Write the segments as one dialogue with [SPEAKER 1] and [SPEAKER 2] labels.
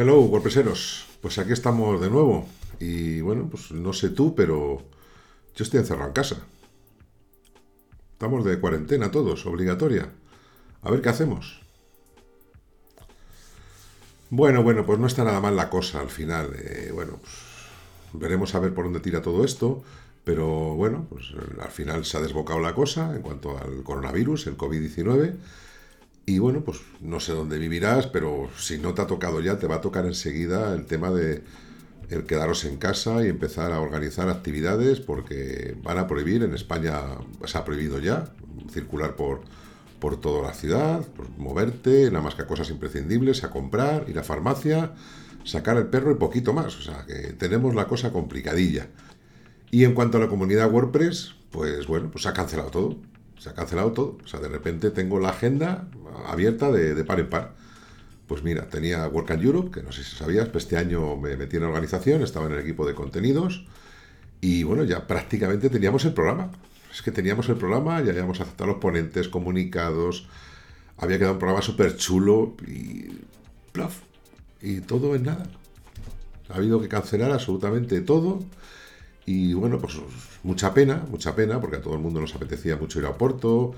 [SPEAKER 1] Hello, WordPresseros. Pues aquí estamos de nuevo. Y bueno, pues no sé tú, pero yo estoy encerrado en casa. Estamos de cuarentena todos, obligatoria. A ver qué hacemos. Bueno, bueno, pues no está nada mal la cosa al final. Eh, bueno, pues veremos a ver por dónde tira todo esto. Pero bueno, pues al final se ha desbocado la cosa en cuanto al coronavirus, el COVID-19. Y bueno, pues no sé dónde vivirás, pero si no te ha tocado ya, te va a tocar enseguida el tema de quedaros en casa y empezar a organizar actividades porque van a prohibir, en España se ha prohibido ya circular por, por toda la ciudad, moverte, nada más que cosas imprescindibles, a comprar, ir a farmacia, sacar el perro y poquito más. O sea, que tenemos la cosa complicadilla. Y en cuanto a la comunidad WordPress, pues bueno, pues ha cancelado todo. Se ha cancelado todo. O sea, de repente tengo la agenda abierta de, par en par. Pues mira, tenía Work and Europe, que no sé si sabías, pero este año me metí en organización, estaba en el equipo de contenidos y bueno, ya prácticamente teníamos el programa. Es que teníamos el programa, ya habíamos aceptado los ponentes, comunicados, había quedado un programa súper chulo y plaf, y todo en nada. Ha habido que cancelar absolutamente todo y bueno, pues mucha pena, mucha pena, porque a todo el mundo nos apetecía mucho ir a Porto,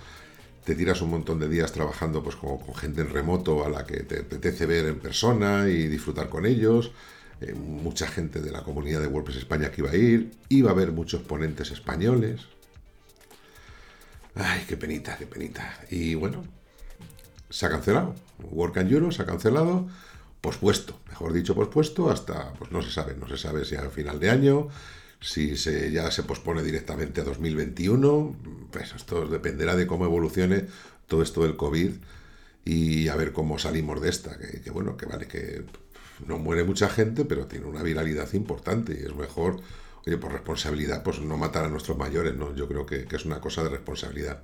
[SPEAKER 1] te tiras un montón de días trabajando pues con, con gente en remoto a la que te apetece ver en persona y disfrutar con ellos. Eh, mucha gente de la comunidad de WordPress España que iba a ir, iba a haber muchos ponentes españoles. Ay, qué penita, qué penita. Y bueno, se ha cancelado. Work and Euro se ha cancelado, pospuesto, mejor dicho, pospuesto hasta, pues no se sabe, no se sabe si al final de año, si se, ya se pospone directamente a 2021, pues esto dependerá de cómo evolucione todo esto del COVID y a ver cómo salimos de esta. Que, bueno, que vale, que no muere mucha gente, pero tiene una viralidad importante y es mejor, oye, por responsabilidad, pues no matar a nuestros mayores, ¿no? Yo creo que, es una cosa de responsabilidad.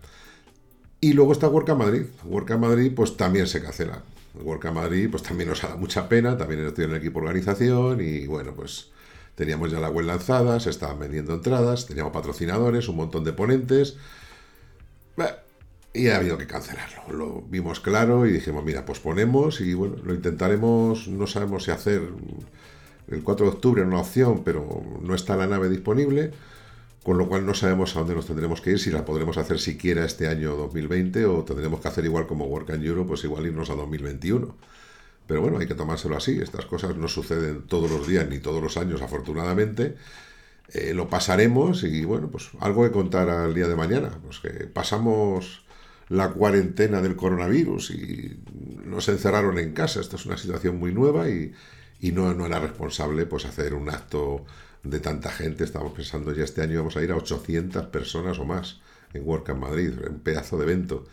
[SPEAKER 1] Y luego está Work Madrid. Work Madrid, pues también se cancela. Work Madrid, pues también nos ha dado mucha pena, también estoy en el equipo organización y bueno, pues Teníamos ya la web lanzada, se estaban vendiendo entradas, teníamos patrocinadores, un montón de ponentes. Y ha habido que cancelarlo. Lo vimos claro y dijimos, mira, pues ponemos y bueno, lo intentaremos, no sabemos si hacer el 4 de octubre una opción, pero no está la nave disponible, con lo cual no sabemos a dónde nos tendremos que ir, si la podremos hacer siquiera este año 2020 o tendremos que hacer igual como Work and Europe, pues igual irnos a 2021. Pero bueno, hay que tomárselo así. Estas cosas no suceden todos los días ni todos los años, afortunadamente. Eh, lo pasaremos y bueno, pues algo que contar al día de mañana. Pues que pasamos la cuarentena del coronavirus y nos encerraron en casa. Esto es una situación muy nueva y, no, no era responsable pues hacer un acto de tanta gente. Estamos pensando ya este año vamos a ir a 800 personas o más en Work en Madrid, un pedazo de evento.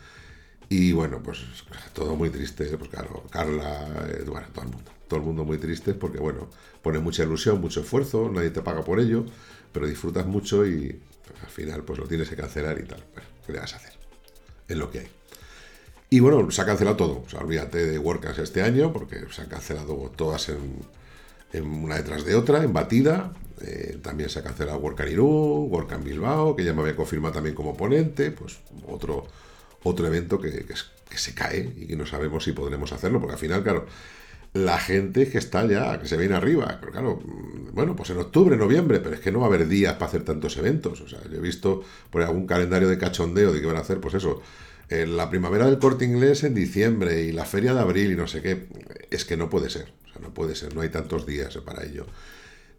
[SPEAKER 1] Y bueno, pues todo muy triste, pues claro, Carla, bueno, todo el mundo, todo el mundo muy triste porque bueno, pone mucha ilusión, mucho esfuerzo, nadie te paga por ello, pero disfrutas mucho y pues, al final pues lo tienes que cancelar y tal. Bueno, ¿qué le vas a hacer? Es lo que hay. Y bueno, se ha cancelado todo, olvídate de WordCamps este año porque se han cancelado todas en, una detrás de otra, en batida. Eh, también se ha cancelado WordCamp Irún, WordCamp Bilbao, que ya me había confirmado también como ponente, pues otro otro evento que, se cae y que no sabemos si podremos hacerlo, porque al final, claro, la gente que está ya, que se viene arriba, pero claro, mm, bueno, pues en octubre, noviembre, pero es que no va a haber días para hacer tantos eventos. O sea, yo he visto por algún calendario de cachondeo de que van a hacer, pues eso, en la primavera del corte inglés en diciembre y la feria de abril y no sé qué. Es que no puede ser, o sea, no puede ser, no hay tantos días para ello.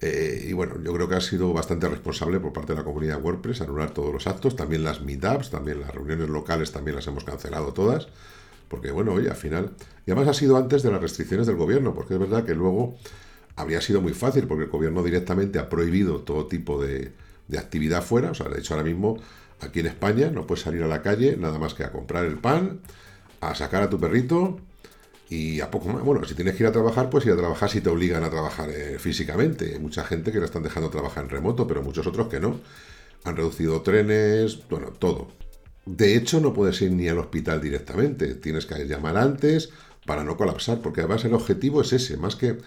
[SPEAKER 1] Eh, y bueno, yo creo que ha sido bastante responsable por parte de la comunidad WordPress anular todos los actos, también las meetups, también las reuniones locales también las hemos cancelado todas, porque bueno, oye, al final, y además ha sido antes de las restricciones del gobierno, porque es verdad que luego habría sido muy fácil, porque el gobierno directamente ha prohibido todo tipo de, de actividad fuera, o sea, de hecho ahora mismo aquí en España no puedes salir a la calle nada más que a comprar el pan, a sacar a tu perrito, y a poco más, bueno, si tienes que ir a trabajar, pues ir a trabajar si te obligan a trabajar eh, físicamente. Hay mucha gente que la están dejando trabajar en remoto, pero muchos otros que no. Han reducido trenes, bueno, todo. De hecho, no puedes ir ni al hospital directamente. Tienes que llamar antes para no colapsar, porque además el objetivo es ese, más que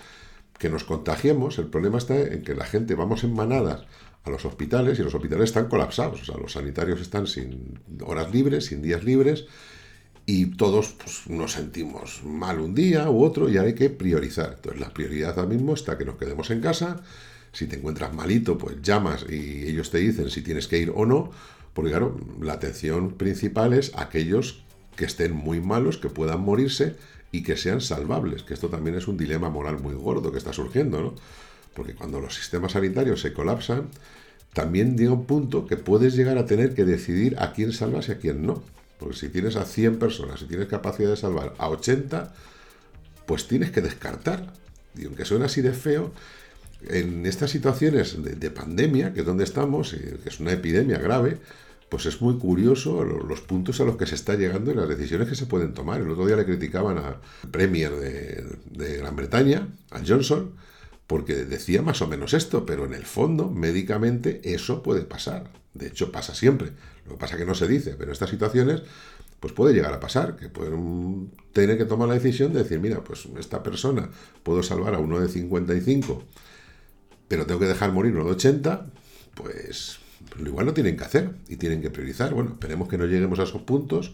[SPEAKER 1] que nos contagiemos, el problema está en que la gente vamos en manadas a los hospitales y los hospitales están colapsados, o sea, los sanitarios están sin horas libres, sin días libres, y todos pues, nos sentimos mal un día u otro y hay que priorizar. Entonces la prioridad ahora mismo está que nos quedemos en casa. Si te encuentras malito, pues llamas y ellos te dicen si tienes que ir o no. Porque claro, la atención principal es aquellos que estén muy malos, que puedan morirse y que sean salvables, que esto también es un dilema moral muy gordo que está surgiendo, ¿no? Porque cuando los sistemas sanitarios se colapsan, también llega un punto que puedes llegar a tener que decidir a quién salvas y a quién no. Porque si tienes a 100 personas, si tienes capacidad de salvar a 80, pues tienes que descartar. Y aunque suena así de feo, en estas situaciones de, pandemia, que es donde estamos, que es una epidemia grave, pues es muy curioso los puntos a los que se está llegando y las decisiones que se pueden tomar. El otro día le criticaban al Premier de, de Gran Bretaña, a Johnson, porque decía más o menos esto, pero en el fondo, médicamente, eso puede pasar. De hecho, pasa siempre. Lo que pasa es que no se dice, pero en estas situaciones pues puede llegar a pasar, que pueden tener que tomar la decisión de decir, mira, pues esta persona puedo salvar a uno de 55, pero tengo que dejar morir uno de 80, pues, lo igual no tienen que hacer y tienen que priorizar. Bueno, esperemos que no lleguemos a esos puntos,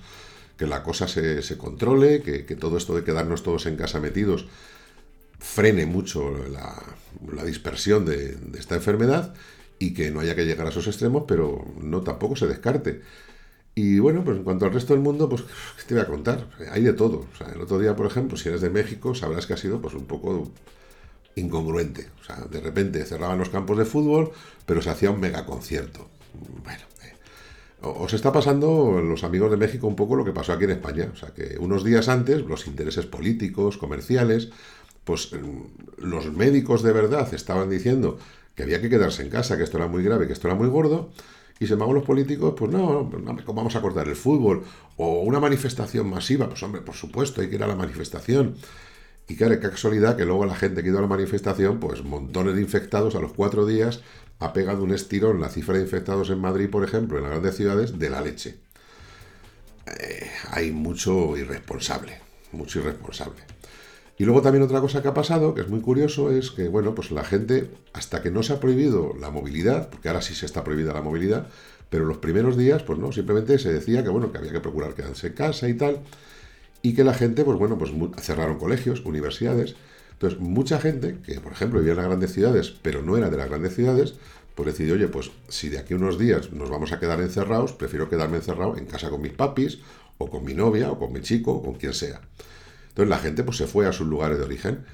[SPEAKER 1] que la cosa se, controle, que, todo esto de quedarnos todos en casa metidos frene mucho la, dispersión de esta enfermedad y que no haya que llegar a esos extremos, pero no tampoco se descarte. Y bueno, pues en cuanto al resto del mundo, pues ¿qué te voy a contar? Hay de todo. El otro día, por ejemplo, si eres de México, sabrás que ha sido pues un poco incongruente. O sea, de repente cerraban los campos de fútbol, pero se hacía un mega concierto. Bueno, eh, os está pasando los amigos de México un poco lo que pasó aquí en España. O sea, que unos días antes los intereses políticos, comerciales, pues los médicos de verdad estaban diciendo que había que quedarse en casa, que esto era muy grave, que esto era muy gordo, y se van los políticos, pues no, vamos a cortar el fútbol, o una manifestación masiva, pues hombre, por supuesto, hay que ir a la manifestación. Y claro, qué casualidad que luego la gente que ha ido a la manifestación, pues montones de infectados a los cuatro días, ha pegado un estirón la cifra de infectados en Madrid, por ejemplo, en las grandes ciudades, de la leche. Eh, hay mucho irresponsable, mucho irresponsable. Y luego también otra cosa que ha pasado, que es muy curioso, es que, bueno, pues la gente, hasta que no se ha prohibido la movilidad, porque ahora sí se está prohibida la movilidad, pero los primeros días, pues no, simplemente se decía que, bueno, que había que procurar quedarse en casa y tal, y que la gente, pues bueno, pues cerraron colegios, universidades. Entonces, mucha gente, que por ejemplo vivía en las grandes ciudades, pero no era de las grandes ciudades, pues decidió, oye, pues si de aquí unos días nos vamos a quedar encerrados, prefiero quedarme encerrado en casa con mis papis, o con mi novia, o con mi chico, o con quien sea. Entonces la gente pues, se fue a sus lugares de origen.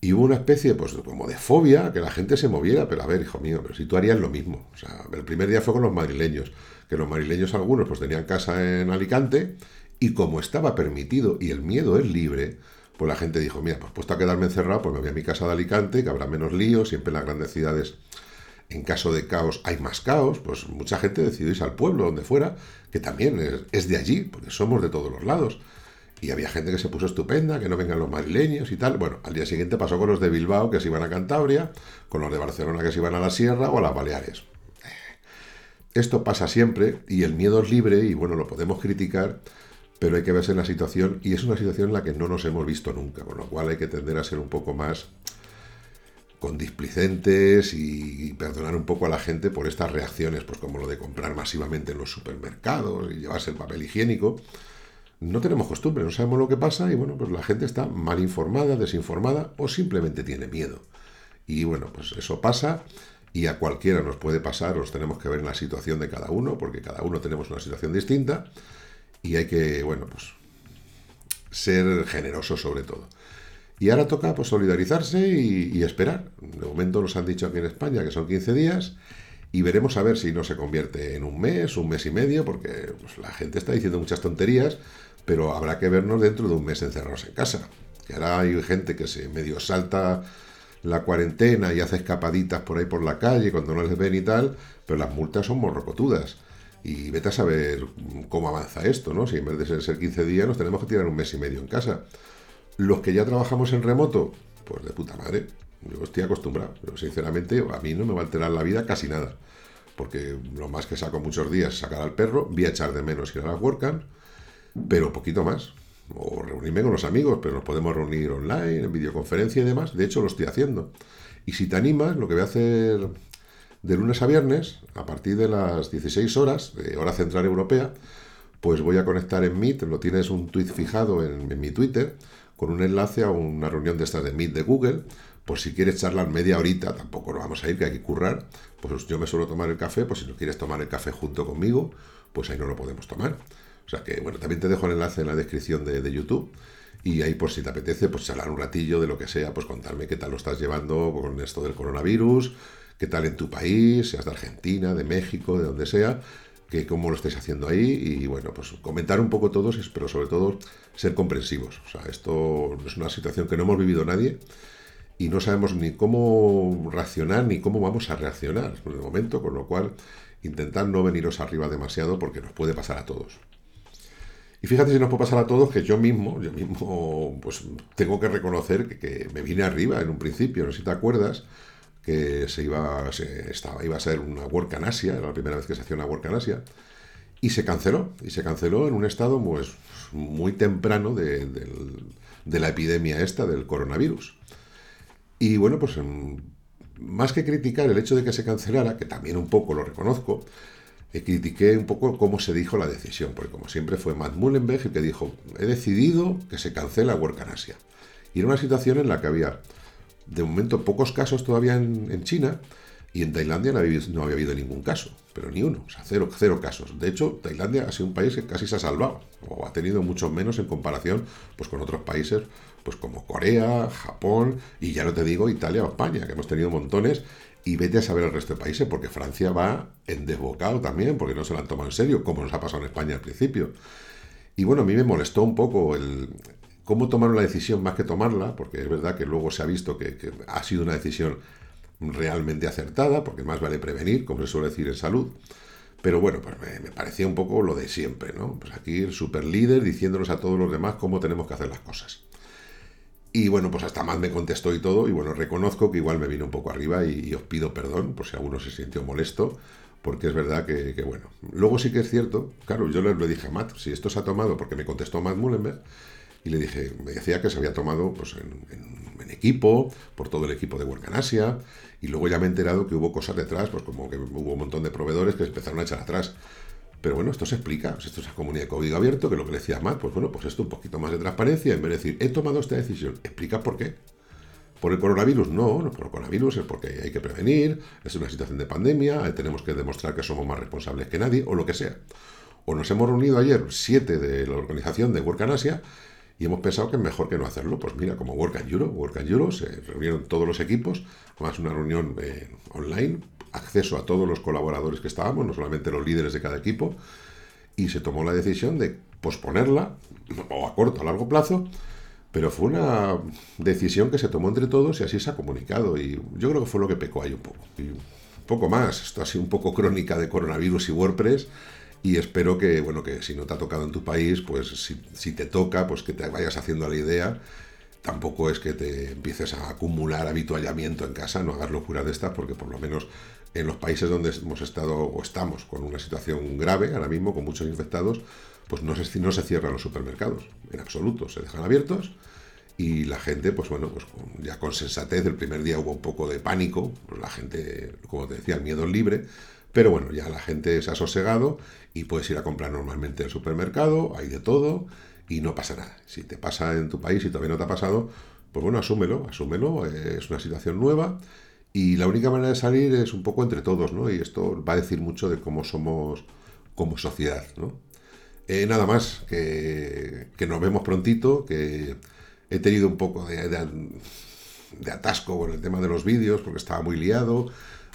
[SPEAKER 1] Y hubo una especie pues, como de fobia, que la gente se moviera, pero a ver, hijo mío, pero si tú harías lo mismo. O sea, el primer día fue con los madrileños, que los madrileños algunos pues tenían casa en Alicante, y como estaba permitido y el miedo es libre, pues la gente dijo, mira, pues puesto a quedarme encerrado, pues me voy a mi casa de Alicante, que habrá menos líos, siempre en las grandes ciudades, en caso de caos, hay más caos, pues mucha gente decidió irse al pueblo, donde fuera, que también es, es de allí, porque somos de todos los lados. Y había gente que se puso estupenda, que no vengan los madrileños y tal. Bueno, al día siguiente pasó con los de Bilbao que se iban a Cantabria, con los de Barcelona que se iban a la Sierra o a las Baleares. Esto pasa siempre y el miedo es libre y bueno, lo podemos criticar, pero hay que verse en la situación y es una situación en la que no nos hemos visto nunca, con lo cual hay que tender a ser un poco más displicentes y perdonar un poco a la gente por estas reacciones, pues como lo de comprar masivamente en los supermercados y llevarse el papel higiénico no tenemos costumbre, no sabemos lo que pasa y bueno, pues la gente está mal informada, desinformada o simplemente tiene miedo. Y bueno, pues eso pasa y a cualquiera nos puede pasar, os tenemos que ver en la situación de cada uno, porque cada uno tenemos una situación distinta y hay que, bueno, pues ser generoso sobre todo. Y ahora toca pues solidarizarse y, y, esperar. De momento nos han dicho aquí en España que son 15 días y veremos a ver si no se convierte en un mes, un mes y medio, porque pues, la gente está diciendo muchas tonterías pero habrá que vernos dentro de un mes encerrados en casa. Que ahora hay gente que se medio salta la cuarentena y hace escapaditas por ahí por la calle cuando no les ven y tal, pero las multas son morrocotudas. Y vete a saber cómo avanza esto, ¿no? Si en vez de ser 15 días nos tenemos que tirar un mes y medio en casa. Los que ya trabajamos en remoto, pues de puta madre. Yo estoy acostumbrado, pero sinceramente a mí no me va a alterar la vida casi nada. Porque lo más que saco muchos días es sacar al perro, voy a echar de menos ir a la WordCamp, pero poquito más. O reunirme con los amigos, pero nos podemos reunir online, en videoconferencia y demás. De hecho, lo estoy haciendo. Y si te animas, lo que voy a hacer de lunes a viernes, a partir de las 16 horas, de hora central europea, pues voy a conectar en Meet, lo tienes un tweet fijado en, mi Twitter, con un enlace a una reunión de estas de Meet de Google, por si quieres charlar media horita, tampoco lo vamos a ir, que hay que currar, pues yo me suelo tomar el café, pues si no quieres tomar el café junto conmigo, pues ahí no lo podemos tomar. O sea que, bueno, también te dejo el enlace en la descripción de, de YouTube. Y ahí, por si te apetece, pues charlar un ratillo de lo que sea, pues contarme qué tal lo estás llevando con esto del coronavirus, qué tal en tu país, seas de Argentina, de México, de donde sea, que cómo lo estáis haciendo ahí y bueno, pues comentar un poco todos, pero sobre todo ser comprensivos. O sea, esto es una situación que no hemos vivido nadie y no sabemos ni cómo reaccionar ni cómo vamos a reaccionar en el momento, con lo cual intentad no veniros arriba demasiado porque nos puede pasar a todos. Y fíjate si nos puede pasar a todos que yo mismo, yo mismo, pues tengo que reconocer que, me vine arriba en un principio, no sé si te acuerdas, que se iba, se estaba, iba a ser una Work Asia, era la primera vez que se hacía una Work Asia, y se canceló, y se canceló en un estado pues, muy temprano de, la epidemia esta del coronavirus. Y bueno, pues más que criticar el hecho de que se cancelara, que también un poco lo reconozco, eh, critiqué un poco cómo se dijo la decisión, porque como siempre fue Matt Mullenberg el que dijo, he decidido que se cancela Work Asia. Y era una situación en la que había de momento pocos casos todavía en, China y en Tailandia no había, no había, habido ningún caso, pero ni uno, o sea, cero, cero casos. De hecho, Tailandia ha sido un país que casi se ha salvado, o ha tenido mucho menos en comparación pues, con otros países pues, como Corea, Japón, y ya no te digo Italia o España, que hemos tenido montones, y vete a saber el resto de países, porque Francia va en desbocado también, porque no se lo han tomado en serio, como nos ha pasado en España al principio. Y bueno, a mí me molestó un poco el, cómo tomaron la decisión más que tomarla, porque es verdad que luego se ha visto que, ha sido una decisión realmente acertada, porque más vale prevenir, como se suele decir en salud. Pero bueno, pues me, parecía un poco lo de siempre, ¿no? Pues aquí el super líder diciéndonos a todos los demás cómo tenemos que hacer las cosas. Y bueno, pues hasta más me contestó y todo, y bueno, reconozco que igual me vino un poco arriba y, os pido perdón por si alguno se sintió molesto, porque es verdad que, bueno. Luego sí que es cierto, claro, yo le, dije a Matt, si esto se ha tomado porque me contestó Matt Mullenberg, y le dije, me decía que se había tomado pues, en, equipo, por todo el equipo de Asia y luego ya me he enterado que hubo cosas detrás, pues como que hubo un montón de proveedores que empezaron a echar atrás. Pero bueno, esto se explica, esto es la comunidad de código abierto, que lo que decía Matt, pues bueno, pues esto un poquito más de transparencia, en vez de decir, he tomado esta decisión, explica por qué. ¿Por el coronavirus? No, no por el coronavirus, es porque hay que prevenir, es una situación de pandemia, tenemos que demostrar que somos más responsables que nadie, o lo que sea. O nos hemos reunido ayer siete de la organización de Asia y hemos pensado que es mejor que no hacerlo. Pues mira, como Work and Euro, Work and Euro, se reunieron todos los equipos, más una reunión eh, online, acceso a todos los colaboradores que estábamos, no solamente los líderes de cada equipo, y se tomó la decisión de posponerla, o a corto o a largo plazo, pero fue una decisión que se tomó entre todos y así se ha comunicado. Y yo creo que fue lo que pecó ahí un poco. Y poco más, esto ha sido un poco crónica de coronavirus y WordPress y espero que, bueno, que si no te ha tocado en tu país, pues si, te toca, pues que te vayas haciendo la idea. Tampoco es que te empieces a acumular habituallamiento en casa, no hagas locura de estas, porque por lo menos en los países donde hemos estado o estamos con una situación grave ahora mismo, con muchos infectados, pues no se, cierran los supermercados, en absoluto, se dejan abiertos y la gente, pues bueno, pues ya con sensatez, el primer día hubo un poco de pánico, la gente, como te decía, el miedo libre, pero bueno, ya la gente se ha sosegado y puedes ir a comprar normalmente al supermercado, hay de todo y no pasa nada. Si te pasa en tu país y todavía no te ha pasado, pues bueno, asúmelo, asúmelo, es una situación nueva y la única manera de salir es un poco entre todos, ¿no? Y esto va a decir mucho de cómo somos como sociedad, ¿no? Eh, nada más, que, nos vemos prontito, que he tenido un poco de, de atasco con el tema de los vídeos porque estaba muy liado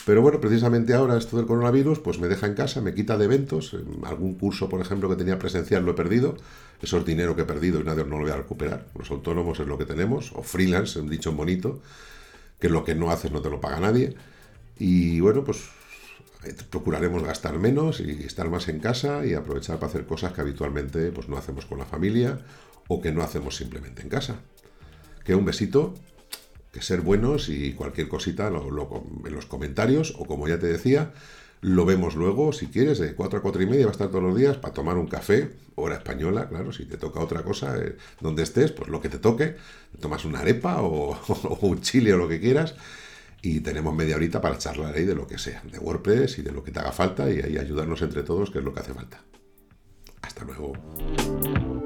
[SPEAKER 1] pero bueno, precisamente ahora esto del coronavirus, pues me deja en casa, me quita de eventos. Algún curso, por ejemplo, que tenía presencial lo he perdido. Eso es dinero que he perdido y nadie no lo voy a recuperar. Los autónomos es lo que tenemos, o freelance, un dicho bonito, que lo que no haces no te lo paga nadie. Y bueno, pues eh, procuraremos gastar menos y estar más en casa y aprovechar para hacer cosas que habitualmente pues, no hacemos con la familia o que no hacemos simplemente en casa. Que un besito que ser buenos y cualquier cosita en los comentarios o como ya te decía, lo vemos luego, si quieres, de 4 a 4 y media va a estar todos los días para tomar un café, hora española, claro, si te toca otra cosa, eh, donde estés, pues lo que te toque, tomas una arepa o, un chile o lo que quieras y tenemos media horita para charlar ahí de lo que sea, de WordPress y de lo que te haga falta y ahí ayudarnos entre todos, que es lo que hace falta. Hasta luego.